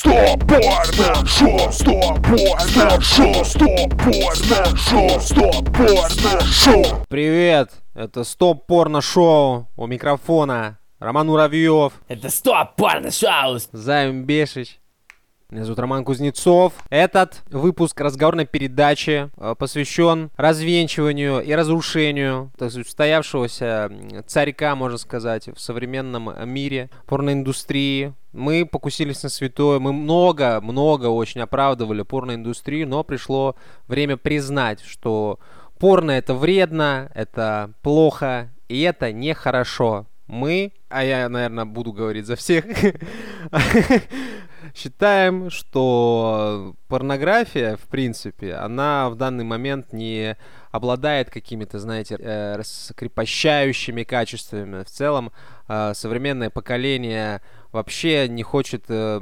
Стоп, порно, шоу, стоп, порно, шоу, стоп, порно, шоу, стоп, порно, шоу. Привет, это Стоп Порно Шоу, у микрофона Роман Муравьев, Это стоп, порно шоу! Займ Бешич. Меня зовут Роман Кузнецов. Этот выпуск разговорной передачи э, посвящен развенчиванию и разрушению так сказать, устоявшегося царька, можно сказать, в современном мире порноиндустрии. Мы покусились на святое, мы много-много очень оправдывали порноиндустрию, но пришло время признать, что порно это вредно, это плохо, и это нехорошо. Мы, а я, наверное, буду говорить за всех, считаем, что порнография, в принципе, она в данный момент не обладает какими-то, знаете, э, раскрепощающими качествами. В целом, э, современное поколение вообще не хочет э,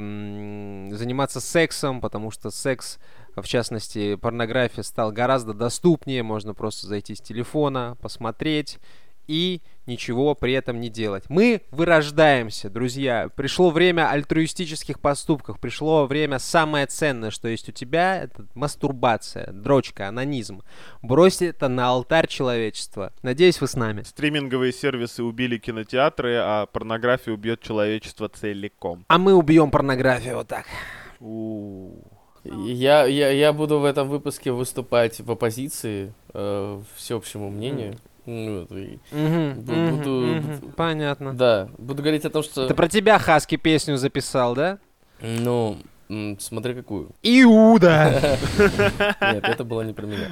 заниматься сексом, потому что секс, в частности, порнография стал гораздо доступнее. Можно просто зайти с телефона, посмотреть и ничего при этом не делать. Мы вырождаемся, друзья. Пришло время альтруистических поступков. Пришло время самое ценное, что есть у тебя, это мастурбация, дрочка, анонизм. Брось это на алтарь человечества. Надеюсь, вы с нами. Стриминговые сервисы убили кинотеатры, а порнография убьет человечество целиком. А мы убьем порнографию вот так. У. Я, я, я буду в этом выпуске выступать в оппозиции э, всеобщему мнению. Вот, и- Мгм, Бу- мгм, буду- Понятно. Да, буду говорить о том, что... Ты про тебя Хаски песню записал, да? Ну, смотри какую. Иуда! Нет, это было не про меня.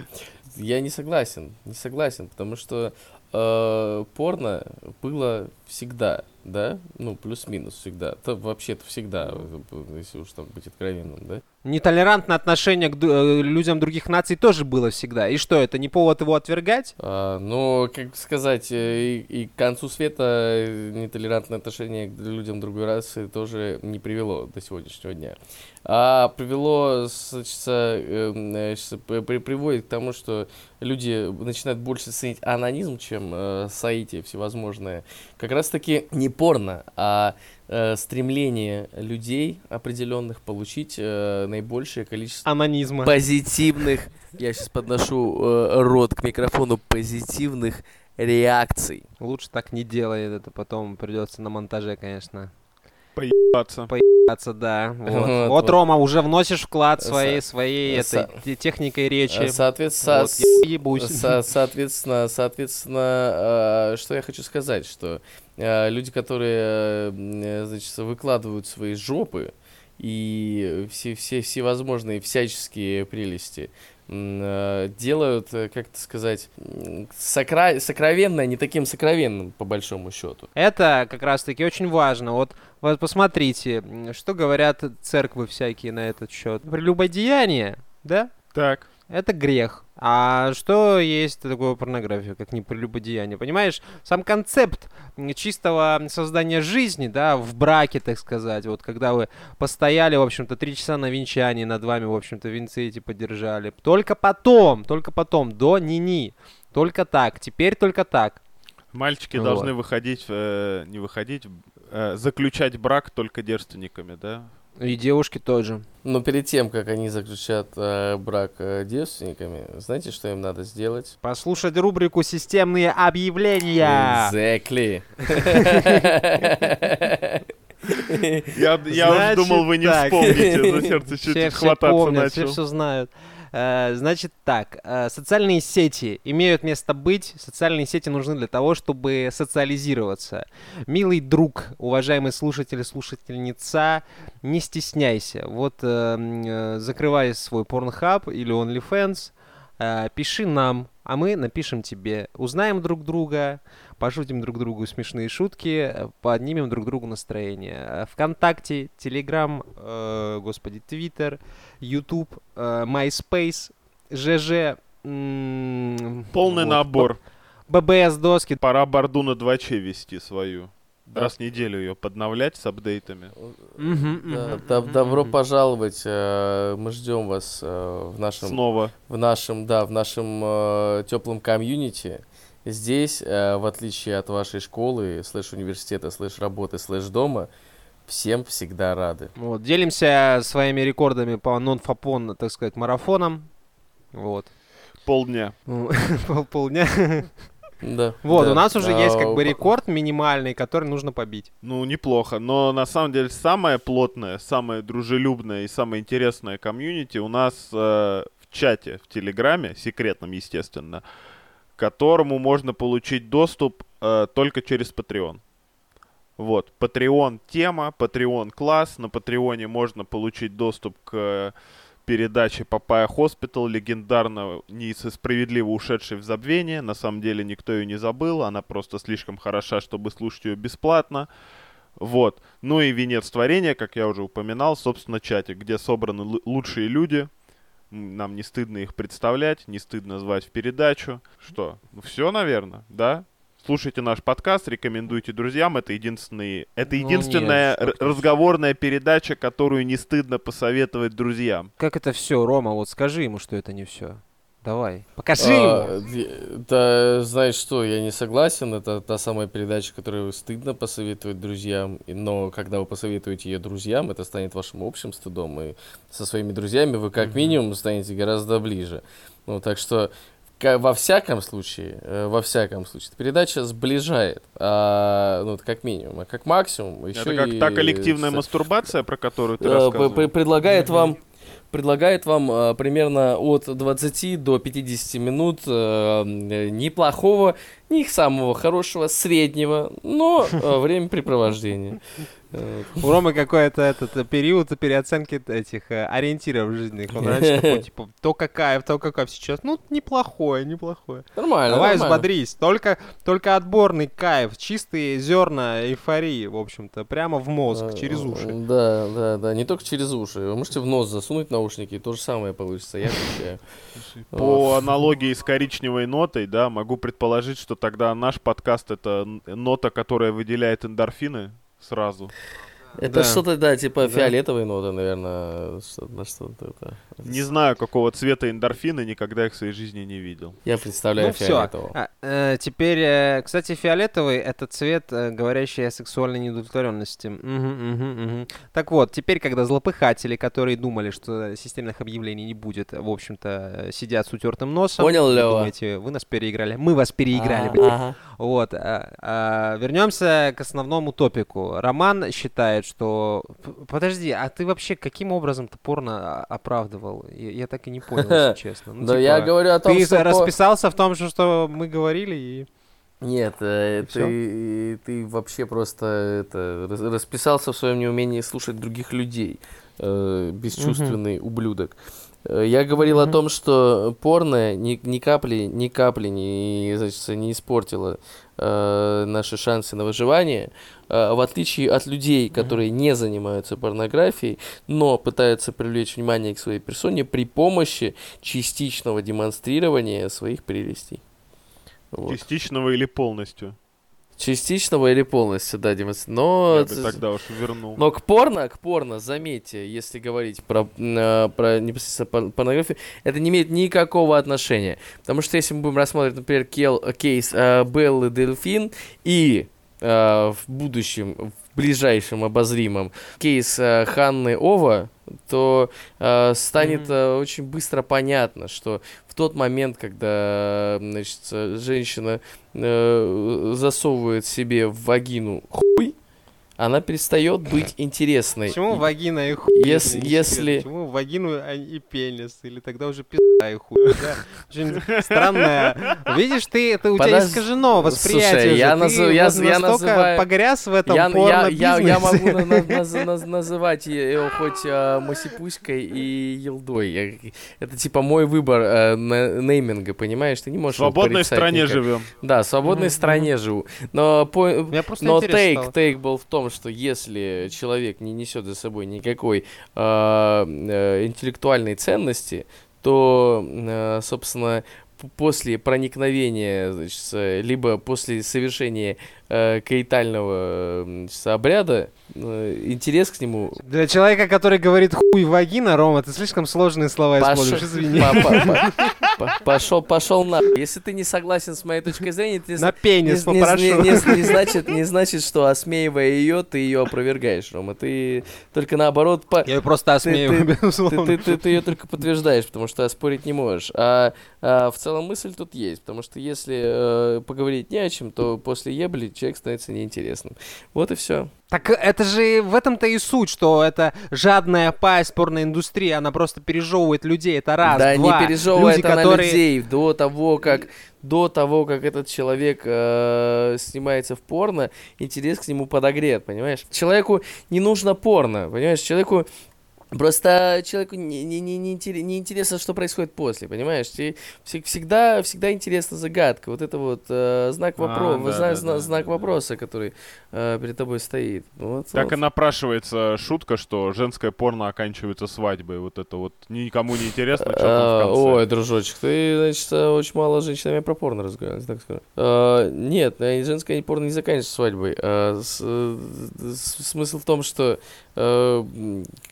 Я не согласен, не согласен, потому что э, порно было всегда, да? Ну, плюс-минус всегда. То вообще-то всегда, э, если уж там быть откровенным, да? Нетолерантное отношение к э, людям других наций тоже было всегда. И что, это не повод его отвергать? А, но, как сказать, э, и, и к концу света нетолерантное отношение к людям другой расы тоже не привело до сегодняшнего дня. А привело, значит, э, э, щас при- при- приводит к тому, что люди начинают больше ценить анонизм, чем э, соитие всевозможное. Как раз-таки не порно, а э, стремление людей определенных получить э, наибольшее количество Анонизма. позитивных, я сейчас подношу э, рот к микрофону, позитивных реакций. Лучше так не делай, это потом придется на монтаже, конечно. Поебаться. Поебаться, да. Вот, Вот, Вот. Рома, уже вносишь вклад Со- своей, своей со- этой те- техникой речи. Э, Соответственно, Вот, я ебусь. со- соответственно, соответственно, э, что я хочу сказать, что э, люди, которые, э, значит, выкладывают свои жопы и все, все всевозможные всяческие прелести, э, делают, э, как это сказать, сокра... сокровенное не таким сокровенным, по большому счету. Это как раз-таки очень важно. Вот, вот посмотрите, что говорят церквы всякие на этот счет. Прелюбодеяние, да? Так. Это грех. А что есть такое порнография, как не прелюбодеяние? Понимаешь, сам концепт чистого создания жизни, да, в браке, так сказать, вот когда вы постояли, в общем-то, три часа на венчании, над вами, в общем-то, венцы эти поддержали. Только потом, только потом, до ни-ни. Только так, теперь только так. Мальчики Вот. должны выходить, э, не выходить, э, заключать брак только девственниками, да? И девушки тоже. Но перед тем, как они заключат э, брак э, девственниками, знаете, что им надо сделать? Послушать рубрику «Системные объявления». Exactly. Я, я уж Значит думал, вы не так. вспомните, за сердце чуть-чуть хвататься помнят, все начал. все знают. Э, Значит так, э, социальные сети имеют место быть. Социальные сети нужны для того, чтобы социализироваться. Милый друг, уважаемый слушатель слушательница, не стесняйся. Вот э, закрывай свой порнхаб или OnlyFans, пиши нам, а мы напишем тебе. Узнаем друг друга, пошутим друг другу смешные шутки, э, поднимем друг другу настроение. Э, Вконтакте, Телеграм, э, господи, Твиттер, Ютуб, э, MySpace, ЖЖ, м, Полный вот, набор. Б- ББС доски. Пора борду на 2Ч вести свою. Да. Раз в неделю ее подновлять с апдейтами. Да, да- добро пожаловать. э, Мы ждем вас э, в нашем, Снова. в нашем, да, в нашем теплом комьюнити. Здесь, э, в отличие от вашей школы, слэш университета, слэш работы, слэш дома, всем всегда рады. Вот, делимся своими рекордами по нон-фапон, так сказать, марафонам. Вот. Полдня. Ну, пол- Полдня. Да. Вот, да. у нас уже есть А, как бы по- рекорд минимальный, который нужно побить. Ну, неплохо. Но на самом деле самое плотное, самое дружелюбное и самое интересное комьюнити у нас э, в чате, в Телеграме, секретном, естественно, к которому можно получить доступ э, только через Patreon. Вот, Patreon тема, Patreon класс. На Патреоне можно получить доступ к э, передаче Papaya Hospital, легендарно, несправедливо ушедшей в забвение. На самом деле никто ее не забыл, она просто слишком хороша, чтобы слушать ее бесплатно. Вот. Ну и венец творения, как я уже упоминал, собственно, чатик, где собраны лу- лучшие люди. Нам не стыдно их представлять, не стыдно звать в передачу. Что? Ну все, наверное, да? Слушайте наш подкаст, рекомендуйте друзьям. Это единственный, это Ну, единственная нет, разговорная передача, которую не стыдно посоветовать друзьям. Как это все, Рома? Вот скажи ему, что это не все. Давай, покажи А, ему. Да, знаешь что, я не согласен. Это та самая передача, которую стыдно посоветовать друзьям. Но когда вы посоветуете ее друзьям, это станет вашим общим стыдом. И со своими друзьями вы как минимум станете гораздо ближе. Ну, так что во всяком случае, э, во всяком случае, эта передача сближает, а, ну, это как минимум, а как максимум еще это как и та коллективная с- мастурбация, про которую ты э, рассказывал. предлагает вам предлагает вам э, примерно от 20 до 50 минут э, неплохого, не самого хорошего, среднего, но э, времяпрепровождения. Э, У Ромы какой-то этот э, период переоценки этих э, ориентиров жизненных. Он раньше такой, типа, то какая, то какая сейчас. Ну, неплохое, неплохое. Нормально, Давай нормально. взбодрись. Только, только отборный кайф, чистые зерна эйфории, в общем-то, прямо в мозг, через уши. Да, да, да, не только через уши. Вы можете в нос засунуть наушники, и то же самое получится, я отвечаю. По аналогии с коричневой нотой, да, могу предположить, что тогда наш подкаст это нота, которая выделяет эндорфины сразу. Это Да. что-то, да, типа Да. фиолетовой ноты, наверное, что-то, что-то это. Не знаю, какого цвета эндорфины, никогда их в своей жизни не видел. Я представляю Ну все. фиолетового. теперь, э, кстати, фиолетовый это цвет, э, говорящий о сексуальной неудовлетворенности. Мгм, мгм, мгм. Так вот, теперь, когда злопыхатели, которые думали, что системных объявлений не будет, в общем-то, э, сидят с утертым носом. Понял, вы Лёва? думаете, вы нас переиграли. Мы вас переиграли. А, ага. Вот. а, а, вернемся к основному топику. Роман считает, что... Подожди, а ты вообще каким образом то порно оправдывал? Я, я так и не понял, если честно. Ну, Да я типа, говорю о том, Ты что... по- расписался в том, что, что мы говорили, и... Нет, э, И ты, ты вообще просто это, рас- расписался в своем неумении слушать других людей. Э, бесчувственный ублюдок. Э, Я говорил о Мгм. том, что порно ни, ни капли, ни капли не, значит, не испортило э, наши шансы на выживание, э, в отличие от людей, которые не занимаются порнографией, но пытаются привлечь внимание к своей персоне при помощи частичного демонстрирования своих прелестей. Вот. Частичного или полностью. Частичного или полностью, да, демонстр- Но, Я бы тогда уж вернул. но к порно, к порно, заметьте, если говорить про, э, про непосредственно пор- порнографию, это не имеет никакого отношения. Потому что если мы будем рассматривать, например, кел- кейс э, Беллы Дельфин и э, в будущем, в ближайшем обозримом кейс э, Ханны Ова, то э, станет Мгм. э, очень быстро понятно, что в тот момент, когда значит, э, женщина э, засовывает себе в вагину хуй, она перестает быть интересной. Почему вагина и хуй? Если- секрет? Почему вагину а и пенис? Или тогда уже пизда и хуй, да? Очень странное. Видишь, ты, это у тебя искажено восприятие. Слушай, я Ты назов- я- я настолько называю- погряз в этом я, я, я, я могу порно-бизнесе. на- на- наз- наз- называть ее хоть э, Масипуськой и Елдой. Я- это типа мой выбор э, на- нейминга, понимаешь? Ты не В можешь его свободной стране никак. живем. Да, в свободной стране живу. Но, по- но тейк, тейк был в том, что если человек не несет за собой никакой э, э, интеллектуальной ценности, то, э, собственно, после проникновения, значит, либо после совершения э, каитального с обряда, интерес к нему Для человека, который говорит хуй вагина, Рома, ты слишком сложные слова используешь, извини. Пошел, пошел на. Если ты не согласен с моей точкой зрения, ты На пенис не, попрошу. не- не- не значит, не значит, что осмеивая ее, ты ее опровергаешь, Рома. Ты только наоборот по- Я её просто осмею, ты- безусловно. ты, ее только подтверждаешь, потому что оспорить не можешь. А, а в целом мысль тут есть, потому что если э, поговорить не о чем, то после ебли человек становится неинтересным. Вот и все. Так это же в этом-то и суть, что это жадная пасть порной индустрии, она просто пережевывает людей, это раз, да, два. не пережевывает Люди, она которые... людей до того, как до того, как этот человек э, снимается в порно, интерес к нему подогрет, понимаешь? Человеку не нужно порно, понимаешь? Человеку Просто человеку не, не, не, не, не интересно, что происходит после, понимаешь? Те- вс- всегда, всегда интересна загадка. Вот это вот э, знак, вопро- А, да, зна- да, зна- да, знак да. вопроса, который э, перед тобой стоит. Вот, Так вот. и напрашивается шутка, что женское порно оканчивается свадьбой. Вот это вот никому не интересно, что там А, в конце. Ой, дружочек, ты, значит, очень мало с женщинами про порно разговариваешь, так скажу. А, Нет, э, женское порно не заканчивается свадьбой. А, с- э, с- Смысл в том, что, э,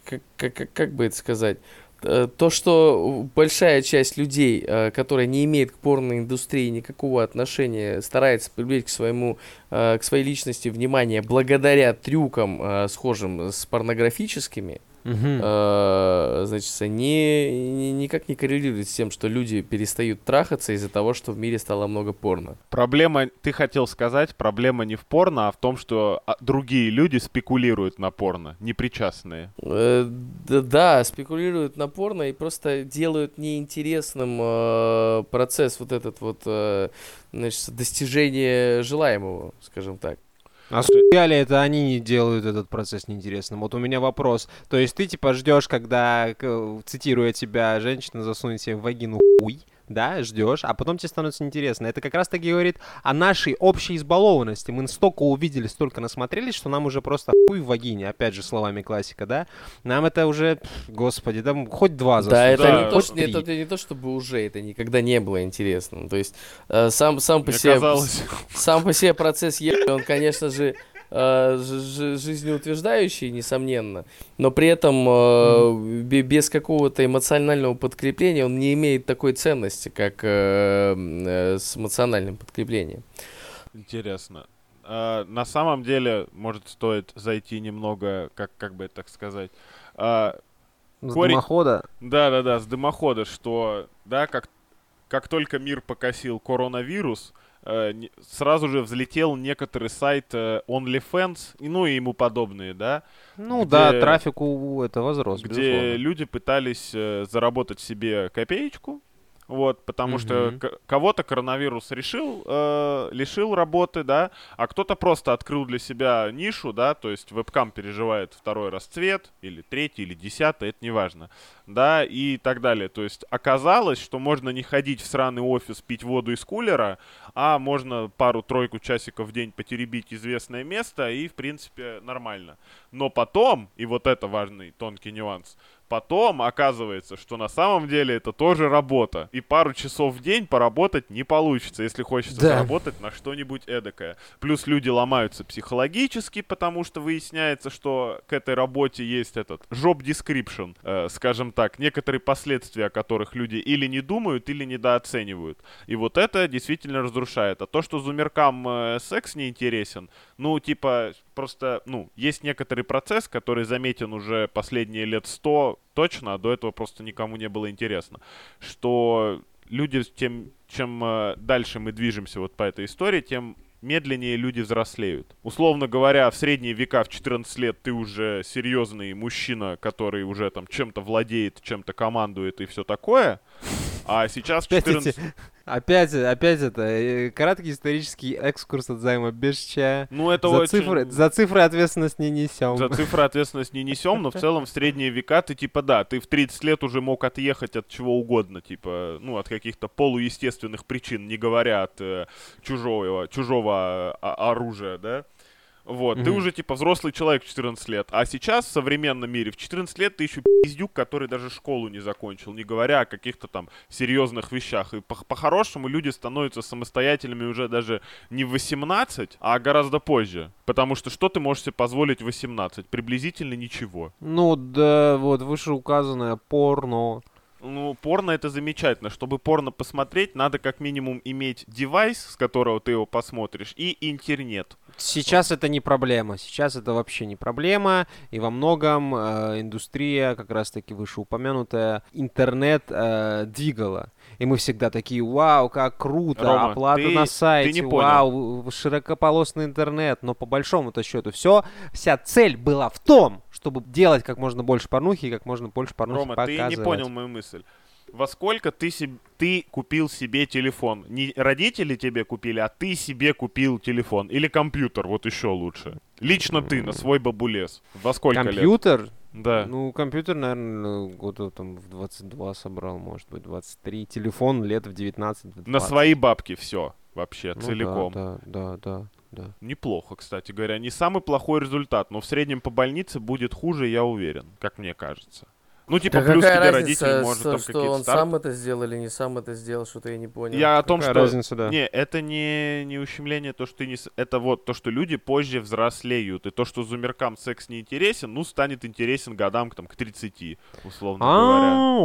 как, как- как- как бы это сказать, э, то, что большая часть людей, э, которая не имеет к порной индустрии никакого отношения, старается привлечь к своему, э, к своей личности внимание благодаря трюкам, э, схожим с порнографическими, Мгм. э, значит, не, не- никак не коррелирует с тем, что люди перестают трахаться из-за того, что в мире стало много порно. Проблема, ты хотел сказать, проблема не в порно, а в том, что а, другие люди спекулируют на порно, непричастные. Э, да, да, спекулируют на порно и просто делают неинтересным э, процесс вот этот вот, э, значит, достижения желаемого, скажем так. А с***я ли это они не делают этот процесс неинтересным? Вот у меня вопрос. То есть ты типа ждешь, когда, цитируя тебя, женщина засунет себе в вагину хуй, да, ждешь, а потом тебе становится интересно. Это как раз таки говорит о нашей общей избалованности. Мы столько увидели, столько насмотрелись, что нам уже просто хуй в вагине, опять же словами классика, да? Нам это уже, господи, там хоть два засунь. Да, это, Да, не, то, что, три. это не то, чтобы уже, это никогда не было интересным. То есть э, сам, сам по себе... казалось, Сам по себе процесс ебли, он, конечно же, э, жи- жи- жизнеутверждающий, несомненно, но при этом э, бе- без какого-то эмоционального подкрепления он не имеет такой ценности, как э, э, с эмоциональным подкреплением. интересно. А, на самом деле, может, стоит зайти немного, как, как бы это так сказать, а, С корень- дымохода. Да-да-да, с дымохода, что, да, как, как только мир покосил коронавирус, э, сразу же взлетел некоторый сайт э, OnlyFans, ну и ему подобные, да, Ну где- да, трафик у это возрос, где безусловно. люди пытались э, заработать себе копеечку, вот, потому что Мгм. к- кого-то коронавирус решил, э, лишил работы, да, а кто-то просто открыл для себя нишу, да, то есть вебкам переживает второй расцвет, или третий, или десятый, это неважно, да, и так далее. То есть оказалось, что можно не ходить в сраный офис пить воду из кулера, а можно пару-тройку часиков в день потеребить известное место, и, в принципе, нормально. Но потом, и вот это важный тонкий нюанс, потом оказывается, что на самом деле это тоже работа. И пару часов в день поработать не получится, если хочется Да. заработать на что-нибудь эдакое. Плюс люди ломаются психологически, потому что выясняется, что к этой работе есть этот job description, э, скажем так, некоторые последствия, о которых люди или не думают, или недооценивают. И вот это действительно разрушает. А то, что зумеркам э, секс не интересен, ну, типа, просто, ну, есть некоторый процесс, который заметен уже последние лет сто точно, а до этого просто никому не было интересно, что люди, тем, чем э, дальше мы движемся вот по этой истории, тем медленнее люди взрослеют. Условно говоря, в средние века в 14 лет ты уже серьезный мужчина, который уже там чем-то владеет, чем-то командует и все такое. А сейчас в Опять 14... эти- Опять, опять это, э, краткий исторический экскурс от займа без чая. Ну, это за, очень... цифры, за цифры ответственность не несем. За цифры ответственность не несем, но в целом в средние века ты типа да, ты в 30 лет уже мог отъехать от чего угодно, типа, ну, от каких-то полуестественных причин, не говоря от э, чужого, чужого а, оружия, да. Вот, ты Мгм. уже типа взрослый человек в 14 лет. А сейчас в современном мире в 14 лет ты еще пиздюк, который даже школу не закончил, не говоря о каких-то там серьезных вещах. И по- по-хорошему люди становятся самостоятельными уже даже не в 18, а гораздо позже. Потому что что ты можешь себе позволить в 18? Приблизительно ничего. Ну, да, вот вышеуказанное порно. Ну, порно это замечательно. Чтобы порно посмотреть, надо как минимум иметь девайс, с которого ты его посмотришь, и интернет. Сейчас это не проблема. Сейчас это вообще не проблема. И во многом э, индустрия, как раз-таки вышеупомянутая, интернет э, двигала. И мы всегда такие, вау, как круто, Рома, оплата ты- на ты сайте, не понял. вау, широкополосный интернет. Но по большому-то счету все, вся цель была в том, чтобы делать как можно больше порнухи и как можно больше порнухи Рома, показывать. ты не понял мою мысль. Во сколько ты, себ- ты купил себе телефон? Не родители тебе купили, а ты себе купил телефон. Или компьютер, вот еще лучше. Лично ты, на свой бабулес. Во сколько лет? Компьютер? Да. Ну, компьютер, наверное, года там в 22 собрал, может быть, 23. Телефон лет в 19 в 20. На свои бабки все вообще, Ну целиком. Да, да, да, да. Неплохо, кстати говоря. Не самый плохой результат, но в среднем по больнице будет хуже, я уверен, как мне кажется. Ну, типа, Да плюс тебе разница, родители, может, что, там что какие-то он старты. сам это сделал или не сам это сделал, что-то я не понял. Я о том, Какая что... разница, да. Не, это не, не ущемление, то, что ты не... Это вот то, что люди позже взрослеют. И то, что зумеркам секс не интересен, ну, станет интересен годам там, к 30, условно говоря. А,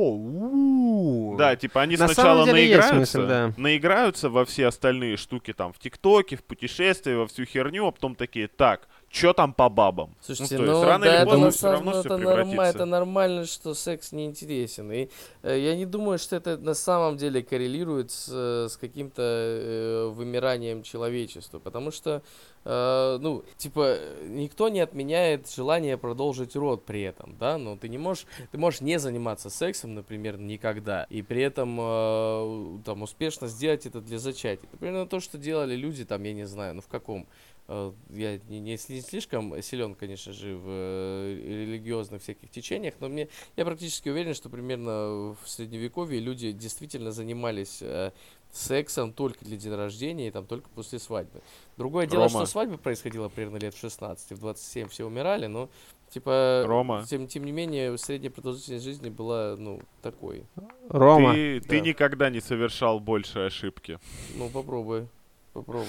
у. Да, типа они На сначала наиграются, наиграются во все остальные штуки, там, в ТикТоке, в путешествия, во всю херню, а потом такие, так, что там по бабам? Слушайте, ну, ну, то есть, рано да, или это, поздно на все равно ну, все это, норма- превратится. это нормально, что секс не интересен. И э, я не думаю, что это на самом деле коррелирует с, э, с каким-то э, вымиранием человечества. Потому что, э, ну, типа, никто не отменяет желание продолжить род при этом, да? Но ты не можешь, ты можешь не заниматься сексом, например, никогда, и при этом э, там успешно сделать это для зачатия. Это примерно то, что делали люди, там, я не знаю, ну в каком я не, не сли- слишком силен, конечно же, в э, религиозных всяких течениях, но мне я практически уверен, что примерно в средневековье люди действительно занимались э, сексом только для дня рождения и там только после свадьбы. Другое дело, Рома. что свадьба происходила примерно лет в 16, в 27 все умирали, но типа Рома. тем, тем не менее средняя продолжительность жизни была ну такой. Рома, Ты, ты Да. никогда не совершал больше ошибки. Ну попробуй, попробуй.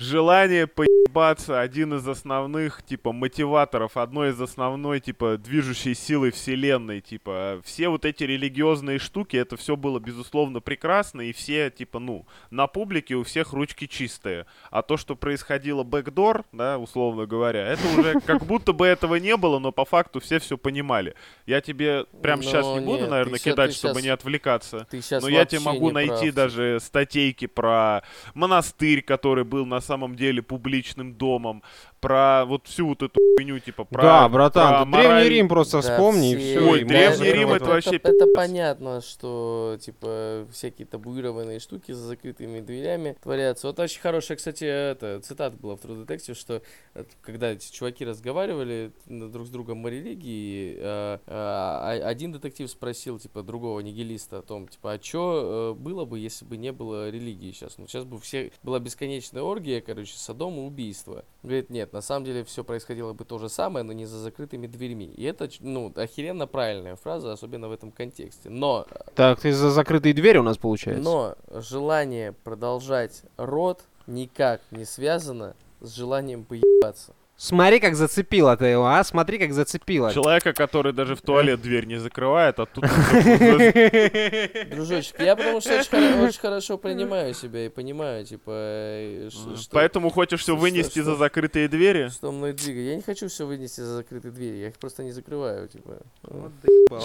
Желание поебаться один из основных, типа, мотиваторов, одной из основной, типа, движущей силы вселенной, типа, все вот эти религиозные штуки, это все было, безусловно, прекрасно, и все, типа, ну, на публике у всех ручки чистые. А то, что происходило бэкдор, да, условно говоря, это уже как будто бы этого не было, но по факту все все понимали. Я тебе прямо сейчас не Но буду, наверное, кидать, чтобы не отвлекаться. Но я тебе могу найти даже статейки про монастырь, который был на самом деле публичным домом, про вот всю вот эту хуйню, типа про... да, братан, про ты Древний мораль- Рим просто вспомни, и все, все. Ой, Древний Рим это вообще Это, пиздец. понятно, что, типа, всякие табуированные штуки за закрытыми дверями творятся. Вот очень хорошая, кстати, это, цитата была в True Detective, что э, когда эти чуваки разговаривали друг с другом о религии, э, э, а- один детектив спросил, типа, другого нигилиста о том, типа, а что было бы, если бы не было религии сейчас? Ну, сейчас бы все была бесконечная оргия, короче, садом и убийство. Говорит, нет, на самом деле все происходило бы то же самое, но не за закрытыми дверьми. И это, ну, охеренно правильная фраза, особенно в этом контексте. Но, Так, ты за закрытые двери у нас получается. но желание продолжать род никак не связано с желанием поебаться. Смотри, как зацепило ты его, а? Смотри, как зацепило. Человека, который даже в туалет дверь не закрывает, а тут... Дружочек, я потому что очень, хоро- очень хорошо принимаю себя и понимаю, типа, э, Поэтому хочешь все вынести за закрытые двери? что мной двигает. Я не хочу все вынести за закрытые двери, я их просто не закрываю, типа.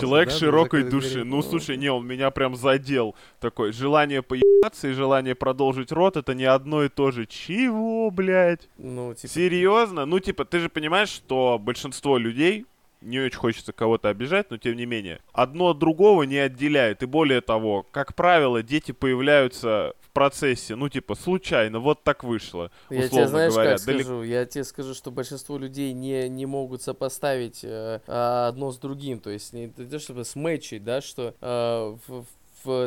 Человек широкой души. Ну, слушай, не, он меня прям задел. Такой, желание поебаться и желание продолжить рот, это не одно и то же. Чего, блядь? Ну, типа, Серьезно? Ну, типа, ты же понимаешь, что большинство людей, не очень хочется кого-то обижать, но тем не менее, одно от другого не отделяет. И более того, как правило, дети появляются в процессе, ну, типа, случайно, вот так вышло, Я тебе условно знаешь, говоря. как Далеко- скажу? Я тебе скажу, что большинство людей не, не могут сопоставить э, одно с другим. То есть не то, чтобы сметчить, да, что э, в,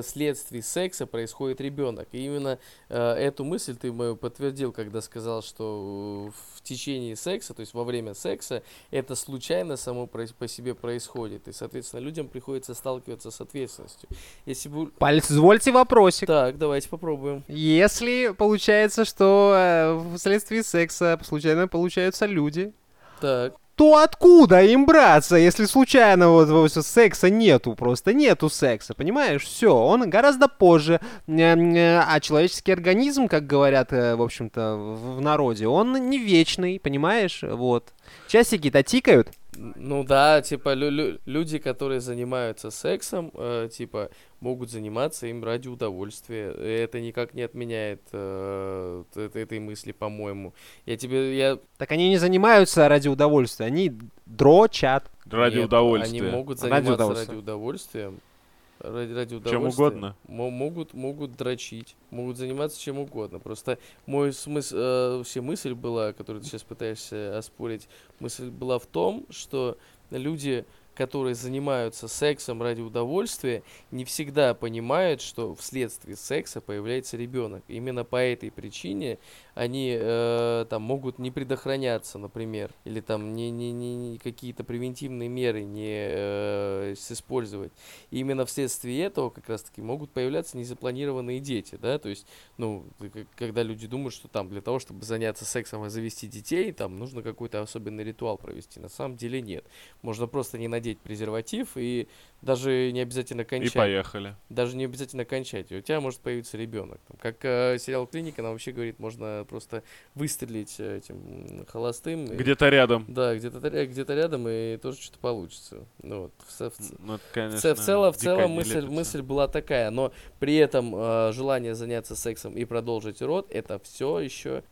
вследствие секса происходит ребенок. И именно э, эту мысль ты мою подтвердил, когда сказал, что в течение секса, то есть во время секса, это случайно само по, себе происходит. И, соответственно, людям приходится сталкиваться с ответственностью. Если бы... Позвольте вопросик. Так, давайте попробуем. Если получается, что э, вследствие секса случайно получаются люди, Так. То откуда им браться, если случайно вот, вот секса нету, просто нету секса, понимаешь? Все, он гораздо позже, а человеческий организм, как говорят, э, в общем-то, в народе, он не вечный, понимаешь? Вот. Часики-то тикают. Ну да, типа лю- лю- люди, которые занимаются сексом, э, типа могут заниматься им ради удовольствия. Это никак не отменяет э, этой мысли, по-моему. Я тебе, я Так они не занимаются ради удовольствия, они дрочат. Ради Нет, удовольствия. Они могут Ради заниматься ради удовольствия. удовольствия. Ради, ради Чем удовольствия. угодно. Мо- могут, могут дрочить, могут заниматься чем угодно. Просто мой смысл, э, вообще мысль была, которую ты сейчас пытаешься оспорить, мысль была в том, что люди, которые занимаются сексом ради удовольствия, не всегда понимают, что вследствие секса появляется ребенок. Именно по этой причине они э, там могут не предохраняться, например, или там не, не, не, какие-то превентивные меры не э, использовать. И именно вследствие этого как раз-таки могут появляться незапланированные дети, да, то есть, ну, когда люди думают, что там для того, чтобы заняться сексом и завести детей, там нужно какой-то особенный ритуал провести. На самом деле нет. Можно просто не надеть презерватив и даже не обязательно И кончать. поехали. Даже не обязательно кончать. И у тебя может появиться ребенок. Как э, сериал Клиника нам вообще говорит, можно просто выстрелить э, этим холостым. и- Где-то рядом. Да, где-то ря- где-то рядом, и тоже что-то получится. Ну, вот. в, в Ну, это, в конечно, ц- в целом, в целом мысль, лепится. мысль была такая, но при этом э, желание заняться сексом и продолжить род это все еще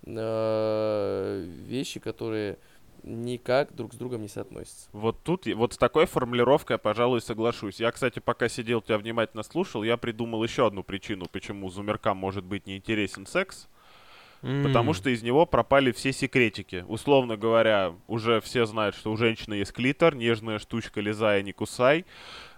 э, вещи, которые никак друг с другом не соотносятся. Вот тут, вот с такой формулировкой я, пожалуй, соглашусь. Я, кстати, пока сидел, тебя внимательно слушал, я придумал еще одну причину, почему зумеркам может быть неинтересен секс. Потому М. что из него пропали все секретики. Условно говоря, уже все знают, что у женщины есть клитор, нежная штучка, лизай, не кусай.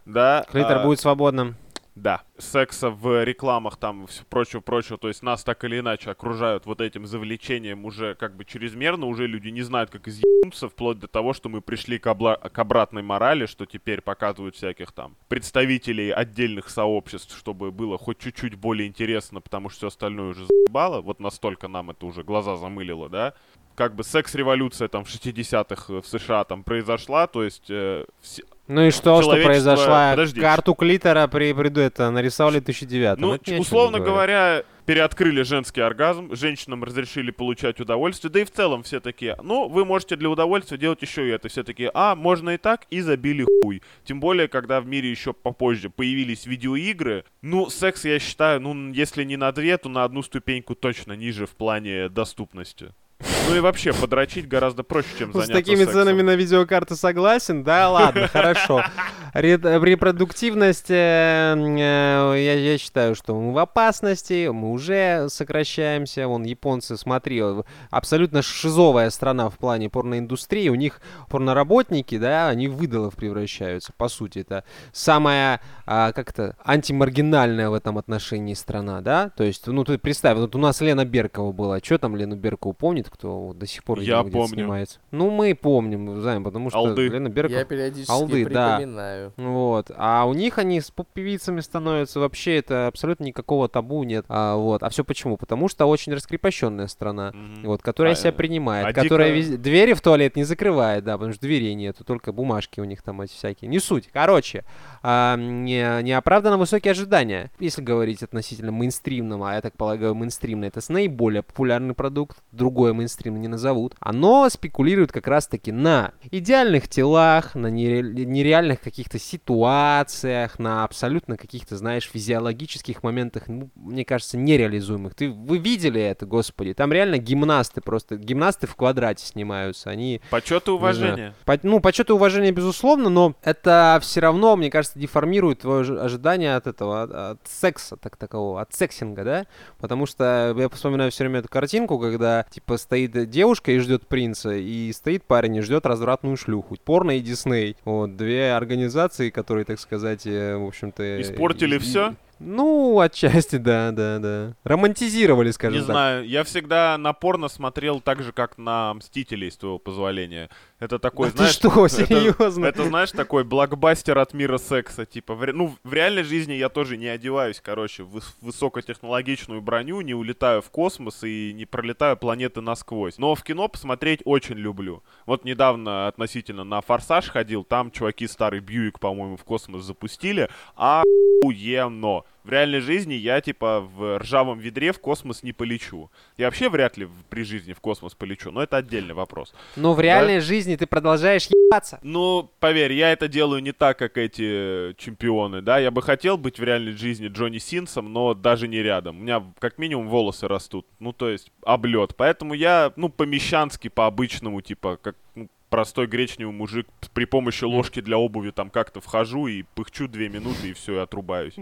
Да, Клитор а, будет свободным. Да, секса в рекламах там все прочего, прочего, то есть нас так или иначе окружают вот этим завлечением уже как бы чрезмерно, уже люди не знают, как изъебнуться, вплоть до того, что мы пришли к, обла- к обратной морали, что теперь показывают всяких там представителей отдельных сообществ, чтобы было хоть чуть-чуть более интересно, потому что все остальное уже заебало, вот настолько нам это уже глаза замылило, да, как бы секс-революция там в 60-х в США там произошла, то есть э, все- Ну и что, что произошла? Подожди. Карту клитора при, приду это нарисовали в 2009 Ну, Это условно говоря, переоткрыли женский оргазм, женщинам разрешили получать удовольствие, да и в целом все такие, ну, вы можете для удовольствия делать еще и это. Все такие, а, можно и так, и забили хуй. Тем более, когда в мире еще попозже появились видеоигры, ну, секс, я считаю, ну, если не на две, то на одну ступеньку точно ниже в плане доступности. Ну и вообще, подрочить гораздо проще, чем Ну, С заняться такими сексом. ценами на видеокарты согласен, да, ладно, хорошо. Ре- Репродуктивность, э, э, я, я считаю, что мы в опасности, мы уже сокращаемся. Вон, японцы, смотри, э, абсолютно шизовая страна в плане порноиндустрии. У них порноработники, да, они в выдалов превращаются, по сути. Это самая, а, как-то, антимаргинальная в этом отношении страна, да? То есть, ну, ты представь, вот у нас Лена Беркова была. Что там Лену Беркову помнит, кто вот до сих пор Я видимо, где-то помню. снимается? Ну, мы помним, знаем, потому что Алды. Лена Беркова... Я периодически Алды, да. припоминаю. Вот. А у них они с поп-певицами становятся. Вообще это абсолютно никакого табу нет. А, вот. А все почему? Потому что очень раскрепощенная страна. Мгм. Вот, которая А, себя принимает, а которая дико- вез- двери в туалет не закрывает, да, потому что дверей нету, только бумажки у них там эти всякие. Не суть. Короче, а, не, неоправданно высокие ожидания. Если говорить относительно мейнстримного, а я так полагаю, мейнстримный это с наиболее популярный продукт, другое мейнстрим не назовут, оно спекулирует как раз-таки на идеальных телах, на нере- нереальных каких-то ситуациях, на абсолютно каких-то, знаешь, физиологических моментах, ну, мне кажется, нереализуемых. Ты, вы видели это, господи? Там реально гимнасты просто, гимнасты в квадрате снимаются, они Почет и уважение. знаю. По- ну, почет и уважение, безусловно, но это все равно, мне кажется, деформирует твое ожи- ожидание от этого, от, от секса, так такового, от сексинга, да? Потому что я вспоминаю все время эту картинку, когда, типа, стоит девушка и ждет принца, и стоит парень и ждет развратную шлюху. Порно и Дисней. Вот, две организации, которые, так сказать, э, в общем-то... э, Испортили и- всё? Ну, отчасти, да, да, да. Романтизировали, скажем Не так. знаю, я всегда на порно смотрел так же, как на Мстителей, с твоего позволения. Это такой, Да знаешь... что, это- серьезно? Это, знаешь, такой блокбастер от мира секса. Типа, в ну, в реальной жизни я тоже не одеваюсь, короче, в выс- высокотехнологичную броню, не улетаю в космос и не пролетаю планеты насквозь. Но в кино посмотреть очень люблю. Вот недавно относительно на «Форсаж» ходил, там чуваки старый Бьюик, по-моему, в космос запустили, а охуенно. В реальной жизни я, типа, в ржавом ведре в космос не полечу. Я вообще вряд ли при жизни в космос полечу, но это отдельный вопрос. Но в реальной жизни ты продолжаешь ебаться. Ну, поверь, я это делаю не так, как эти чемпионы, да. Я бы хотел быть в реальной жизни Джонни Синсом, но даже не рядом. У меня как минимум волосы растут. Ну, то есть, облет. Поэтому я, ну, по-мещански, по-обычному, типа, как ну, простой гречневый мужик при помощи ложки для обуви там как-то вхожу и пыхчу две минуты и все, и отрубаюсь.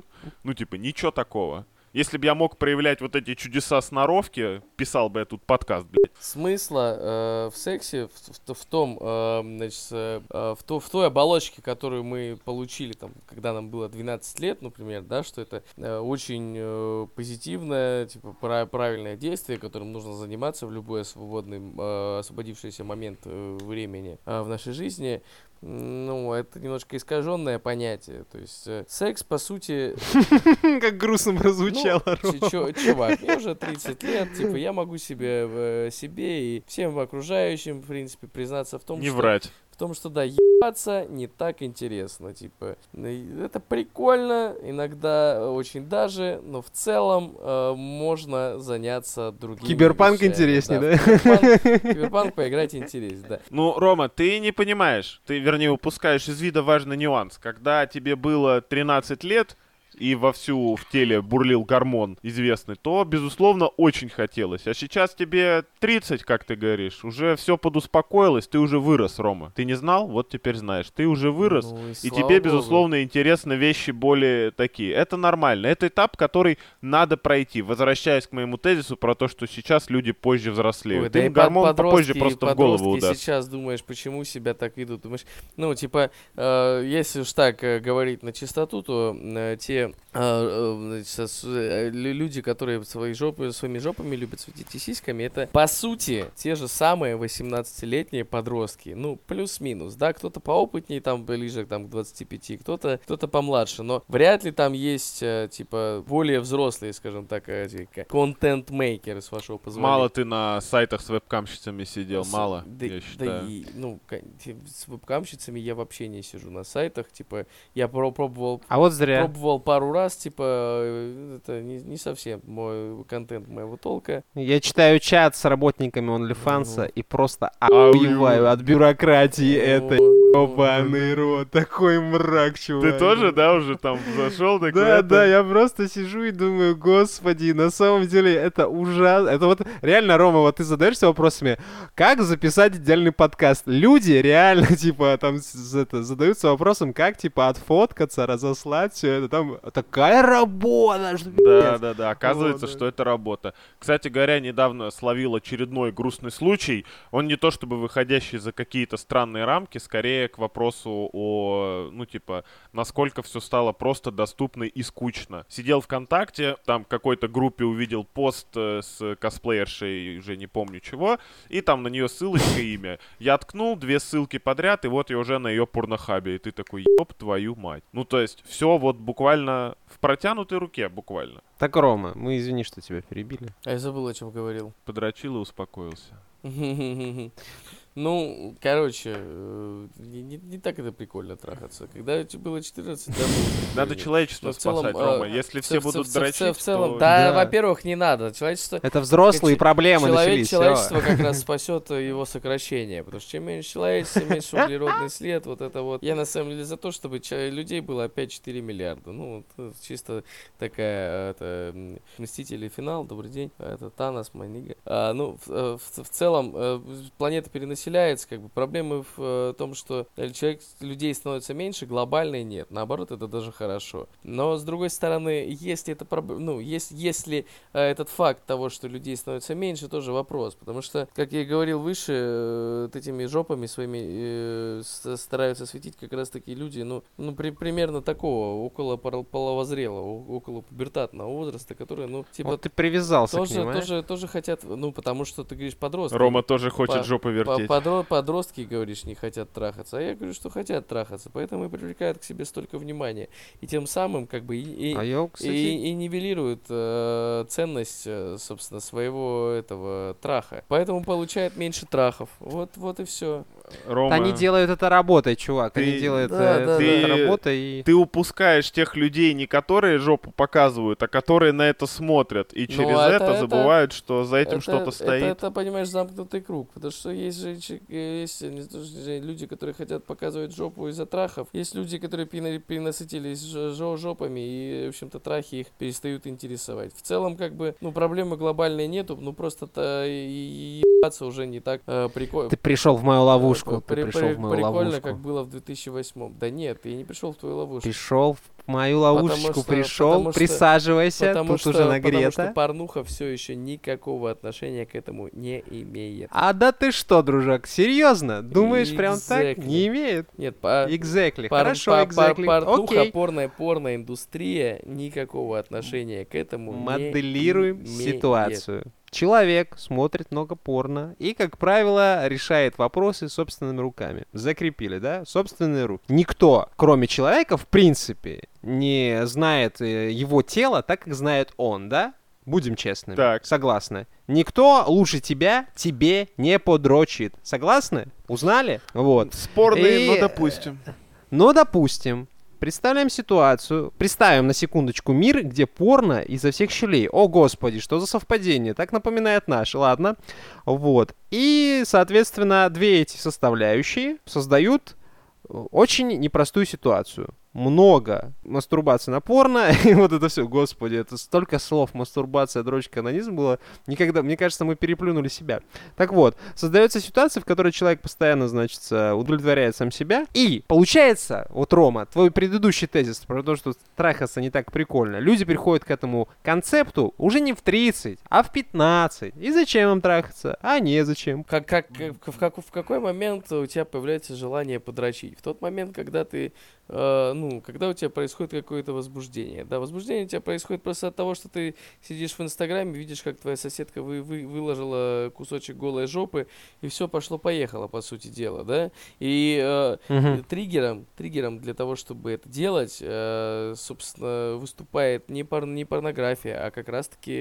Ну, типа, ничего такого. Если бы я мог проявлять вот эти чудеса сноровки, писал бы я тут подкаст, блядь. Смысла э, в сексе в, в- в том, э, значит, э, в, то- в той оболочке, которую мы получили, там, когда нам было 12 лет, например, да, что это э, очень э, позитивное, типа, пра- правильное действие, которым нужно заниматься в любой свободный, э, освободившийся момент э, времени э, в нашей жизни. Ну, это немножко искаженное понятие. То есть э, секс, по сути, Как грустно прозвучало, ну, чувак, мне уже 30 лет, типа, я могу себе, э, себе и всем окружающим, в принципе, признаться в том, Не что, врать. В том, что, да, ебаться не так интересно, типа, ну, это прикольно, иногда очень даже, но в целом э, можно заняться другими Киберпанк вещами, интереснее, да? в Киберпанк, киберпанк поиграть интереснее, да. Ну, Рома, ты не понимаешь, ты, вернее, упускаешь из вида важный нюанс. Когда тебе было 13 лет, и вовсю в теле бурлил гормон известный, то, безусловно, очень хотелось. А сейчас тебе 30, как ты говоришь, уже все подуспокоилось, ты уже вырос, Рома. Ты не знал? Вот теперь знаешь. Ты уже вырос, Ну, и слава тебе, богу. безусловно, интересны вещи более такие. Это нормально. Это этап, который надо пройти. Возвращаясь к моему тезису про то, что сейчас люди позже взрослеют. Ой, да и Им гормон попозже просто в голову удаст. сейчас думаешь, почему себя так ведут. Думаешь, ну, типа, э, если уж так э, говорить на чистоту, то э, те э, э, значит, с- э, лю- люди, которые свои жопы, своими жопами любят светить и сиськами, это, по сути, те же самые 18-летние подростки. Ну, плюс-минус, да, кто-то поопытнее, там, ближе там, к 25, кто-то кто помладше, но вряд ли там есть, э, типа, более взрослые, скажем так, э, контент-мейкеры, с вашего позволения. Мало ты на сайтах с вебкамщицами сидел, С- мало, да, я да считаю. и, ну, с вебкамщицами я вообще не сижу на сайтах, типа, я про- пробовал, А вот зря. пробовал пару раз, типа, э, это не, не совсем мой контент моего толка. Я читаю чат с работниками OnlyFans Ну. и просто Ау. охуеваю от бюрократии Ну, этой. Ебаный рот, такой мрак, чувак. Ты тоже, да, уже там зашел? так Да, да, я просто сижу и думаю, господи, на самом деле это ужасно. Это вот реально, Рома, вот ты задаешься вопросами, как записать идеальный подкаст? Люди реально, типа, там это, задаются вопросом, как, типа, отфоткаться, разослать все это. Там такая работа, Да, да, да. Оказывается, что это работа. Кстати говоря, недавно словил очередной грустный случай. Он не то чтобы выходящий за какие-то странные рамки, скорее к вопросу о, ну, типа, насколько все стало просто доступно и скучно. Сидел ВКонтакте, там в какой-то группе увидел пост э, с косплеершей, уже не помню чего, и там на нее ссылочка и имя. Я ткнул две ссылки подряд, и вот я уже на ее порнохабе. И ты такой, ёб твою мать. Ну, то есть, все вот буквально в протянутой руке, буквально. Так, Рома, мы извини, что тебя перебили. А я забыл, о чем говорил. Подрочил и успокоился. Ну, короче, э, не, не- не так это прикольно трахаться. Когда тебе было 14, да, было Надо человечество спасать, э, Рома. Если В все будут дрочить, в целом, то- да, Да. во-первых, не надо. Человечество Это взрослые проблемы Человек- начались. человечество как раз спасет э, его сокращение, потому что чем меньше человечества, тем меньше углеродный след, вот это вот. Я на самом деле за то, чтобы людей было опять 4 миллиарда. Ну, вот, э, чисто такая, э, это, Мстители финал, добрый день, это Танос, Манига. А, ну, в, э, в- в целом, э, планета перенасекает усиляется, как бы проблемы в э, том, что э, человек, людей становится меньше, глобальной нет. Наоборот, это даже хорошо. Но с другой стороны, если это ну, есть, если э, этот факт того, что людей становится меньше, тоже вопрос. Потому что, как я и говорил выше, э, вот этими жопами своими э, стараются светить как раз таки люди, ну, ну при- примерно такого, около пол- половозрелого, около пубертатного возраста, которые, ну, типа, Вот ты привязался к тоже, ним, а? тоже, тоже хотят, ну, потому что ты говоришь подростки. Рома тоже хочет По- жопу По- вертеть. Подро- подростки, говоришь, не хотят трахаться, а я говорю, что хотят трахаться, поэтому и привлекают к себе столько внимания. И тем самым, как бы, и, и- А я, кстати, и, и нивелируют э, ценность, э, собственно, своего этого траха. Поэтому получает меньше трахов. Вот, вот и все. Рома, Они делают это работой, чувак. Ты- Они делают Да, э, да, это да. работой и... ты упускаешь тех людей, не которые жопу показывают, а которые на это смотрят. И Ну, через это- это, это- забывают, что за этим это, что-то это- стоит. Это, понимаешь, замкнутый круг. Потому что есть же есть люди, которые хотят показывать жопу из-за трахов. Есть люди, которые перена- перенасытились жо- жо- жопами, и, в общем-то, трахи их перестают интересовать. В целом, как бы, ну, проблемы глобальной нету, ну, просто-то и ебаться уже не так э, прикольно. Ты пришел в мою ловушку. Ты При- пришел при- в мою Прикольно, ловушку. как было в 2008 Да нет, я не пришел в твою ловушку. Пришел в мою ловушечку, что- пришел, потому что- присаживайся, Потому тут что, уже потому что нагрето. порнуха все еще никакого отношения к этому не имеет. А да ты что, дружок, серьезно? Думаешь, прям так? Exactly. Не имеет? Нет, по, Exactly. пор- Хорошо, по- exactly. порнуха, Окей. порная, порная индустрия никакого отношения к этому не Моделируем имеет. ситуацию. Человек смотрит много порно и, как правило, решает вопросы собственными руками. Закрепили, да? Собственные руки. Никто, кроме человека, в принципе, не знает э, его тело так, как знает он, да? Будем честными. Так. Согласны. Никто лучше тебя тебе не подрочит. Согласны? Узнали? Вот. Спорные, И- но допустим. Но, допустим, представляем ситуацию, представим на секундочку мир, где порно изо всех щелей. О, господи, что за совпадение? Так напоминает наш, ладно. Вот. И, соответственно, две эти составляющие создают э, очень непростую ситуацию. Много мастурбации на порно, и вот это все, господи, это столько слов, мастурбация, дрочка, анонизм было, никогда, мне кажется, мы переплюнули себя. Так вот, создается ситуация, в которой человек постоянно, значит, э, удовлетворяет сам себя. И получается, вот, Рома, твой предыдущий тезис про то, что трахаться не так прикольно. Люди приходят к этому концепту уже не в 30, а в 15. И зачем им трахаться? А не зачем. Как, как, как- в, как- в какой момент у тебя появляется желание подрочить? В тот момент, когда ты, э, ну, когда у тебя происходит какое-то возбуждение. Да, возбуждение у тебя происходит просто от того, что ты сидишь в Инстаграме, видишь, как твоя соседка вы, вы- выложила кусочек голой жопы, и все пошло-поехало, по сути дела, да? И э, Мгм. триггером, триггером для того, чтобы это делать, э, собственно, выступает не, пор- не порнография, а как раз-таки,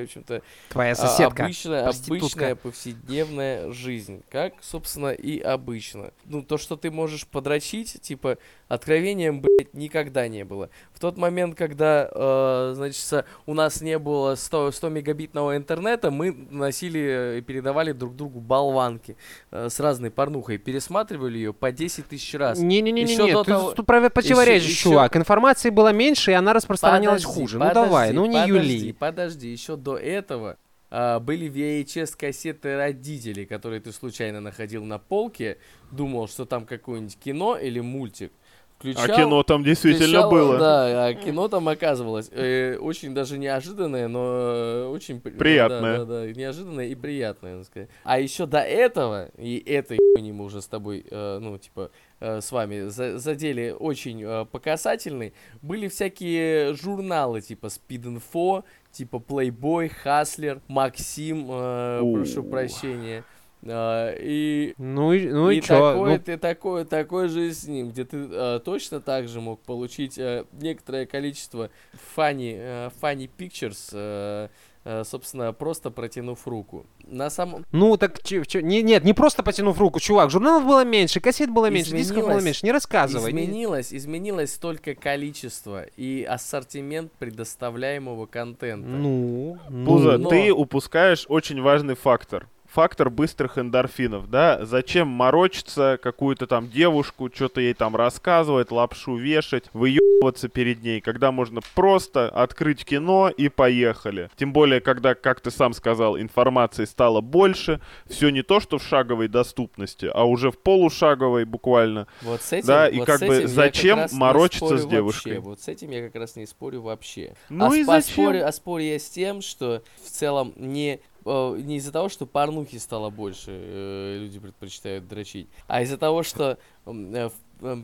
в общем-то, Твоя а, соседка. Обычная, обычная повседневная жизнь. Как, собственно, и обычно. Ну, то, что ты можешь подрочить, типа, откровением, блядь, никогда не было. В тот момент, когда, э, значит, у нас не было 100, 100 мегабитного интернета, мы носили и передавали друг другу болванки э, с разной порнухой. Пересматривали ее по 10 тысяч раз. Не-не-не-не, ты того- тут прав- противоречишь, ещё- чувак. Информации было меньше, и она распространялась Подожди, хуже. ну подожди, давай, ну не подожди, юли. Подожди, еще до этого а, были VHS-кассеты родителей, которые ты случайно находил на полке, думал, что там какое-нибудь кино или мультик. Включал, А кино там действительно включал, было. Да, а кино там оказывалось э, очень даже неожиданное, но э, очень при- Приятное. Да, да, да, неожиданное и приятное, надо сказать. А еще до этого, и это ебани мы уже с тобой, э, ну, типа, э, с вами за- задели очень э, по касательной, были всякие журналы, типа Speed Info, типа Playboy, Hustler, Максим, э, прошу прощения. Э, и Ну и, ну и, и чё? такое, Ну, ты такое, такое же и с ним, где ты э, точно так же мог получить э, некоторое количество funny, э, funny pictures, э, э, собственно, просто протянув руку. На самом... ну, так чё- чё- не, нет, не просто потянув руку, чувак. Журналов было меньше, кассет было меньше, дисков было Изменилось. меньше. Не рассказывай. не- Изменилось, изменилось только количество и ассортимент предоставляемого контента. Ну, ну. Пузо, но- ты упускаешь очень важный фактор. Фактор быстрых эндорфинов, да? Зачем морочиться, какую-то там девушку, что-то ей там рассказывать, лапшу вешать, выебываться перед ней, когда можно просто открыть кино и поехали. Тем более, когда, как ты сам сказал, информации стало больше, все не то, что в шаговой доступности, а уже в полушаговой буквально. Вот с этим, Да, и вот как бы зачем как морочиться с девушкой? Вообще. Вот с этим я как раз не спорю вообще. Ну а и зачем? Спорю, а спорю я с тем, что в целом не не из-за того, что порнухи стало больше, э, люди предпочитают дрочить, а из-за того, что, э,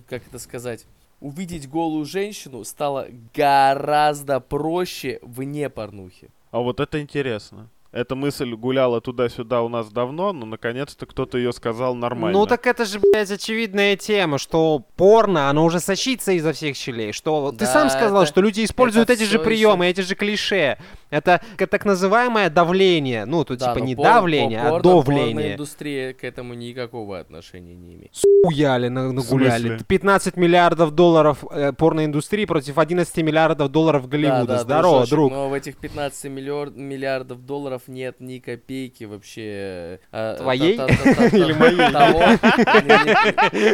как это сказать, увидеть голую женщину стало гораздо проще вне порнухи. А вот это интересно. Эта мысль гуляла туда-сюда у нас давно, но наконец-то кто-то ее сказал нормально. Ну так это же, блядь, очевидная тема, что порно, оно уже сочится изо всех щелей. Что ты Да, сам сказал, это- что люди используют эти же приемы, эти же клише. Это так называемое давление. Ну, тут Да, типа не пор- давление, по- а давление. Порноиндустрия к этому никакого отношения не имеет. Хуяли, на- нагуляли. смысле? 15 миллиардов долларов э, порноиндустрии против 11 миллиардов долларов Голливуда. Да, да, Здорово, дружочек, друг. Но в этих 15 миллиар- миллиардов долларов нет ни копейки вообще. э, Твоей? та- та- Или моей? Того,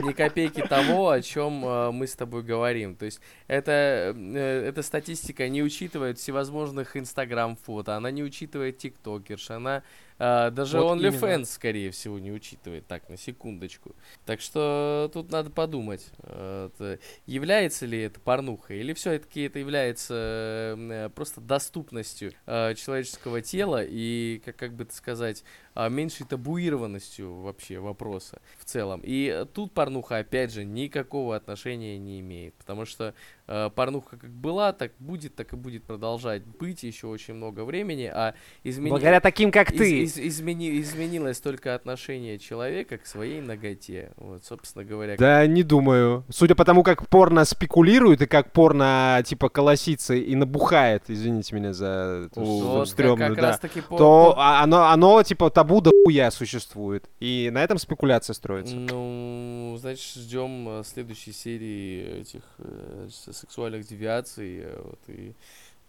ни- копейки того, о чем э, мы с тобой говорим. То есть это, э, эта статистика не учитывает всевозможных инстаграм-фото, она не учитывает тиктокерш, она э, даже Вот OnlyFans, именно. скорее всего, не учитывает. Так, на секундочку. Так что тут надо подумать, э, это является ли это порнухой, или все-таки это является э, просто доступностью э, человеческого тела и, как, как бы это сказать, а, меньшей табуированностью вообще вопроса в целом. И тут порнуха, опять же, никакого отношения не имеет, потому что э, порнуха как была, так будет, так и будет продолжать быть еще очень много времени, а измени... Благодаря таким, как ты. из- измени- изменилось только отношение человека к своей ноготе. Вот, собственно говоря. Да, не думаю. Судя по тому, как порно спекулирует и как порно, типа, колосится и набухает, извините меня за эту Вот, как- стрёмную, как да, раз-таки по- то а- оно, оно, типа, табу до хуя существует. И на этом спекуляция строится. Ну, значит, ждем э, следующей серии этих э, сексуальных девиаций. э, Вот, и...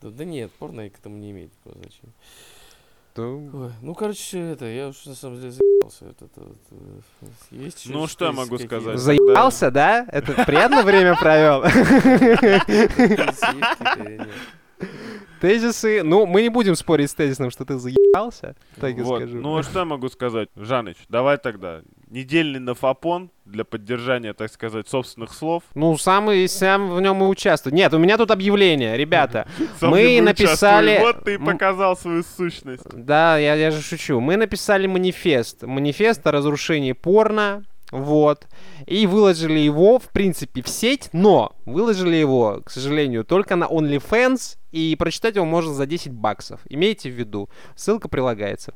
да, да нет, порно к этому не имеет никакого значения. То- Ой, ну, короче, это, я уж на самом деле заебался. Это вот, э, есть Ну, что я могу сказать? Заебался, да? Это приятно время провел? Тезисы. Ну, мы не будем спорить с тезисом, что ты заебался. Так и Вот. скажу. Ну, а что я могу сказать? Жаныч, давай тогда. Недельный нафапон для поддержания, так сказать, собственных слов. Ну, сам и сам в нем и участвует. Нет, у меня тут объявление, ребята. Мы написали-. Вот ты и показал свою сущность. Да, я, я же шучу. Мы написали манифест. Манифест о разрушении порно. Вот. И выложили его, в принципе, в сеть, но выложили его, к сожалению, только на OnlyFans. И прочитать его можно за 10 баксов. Имейте в виду. Ссылка прилагается.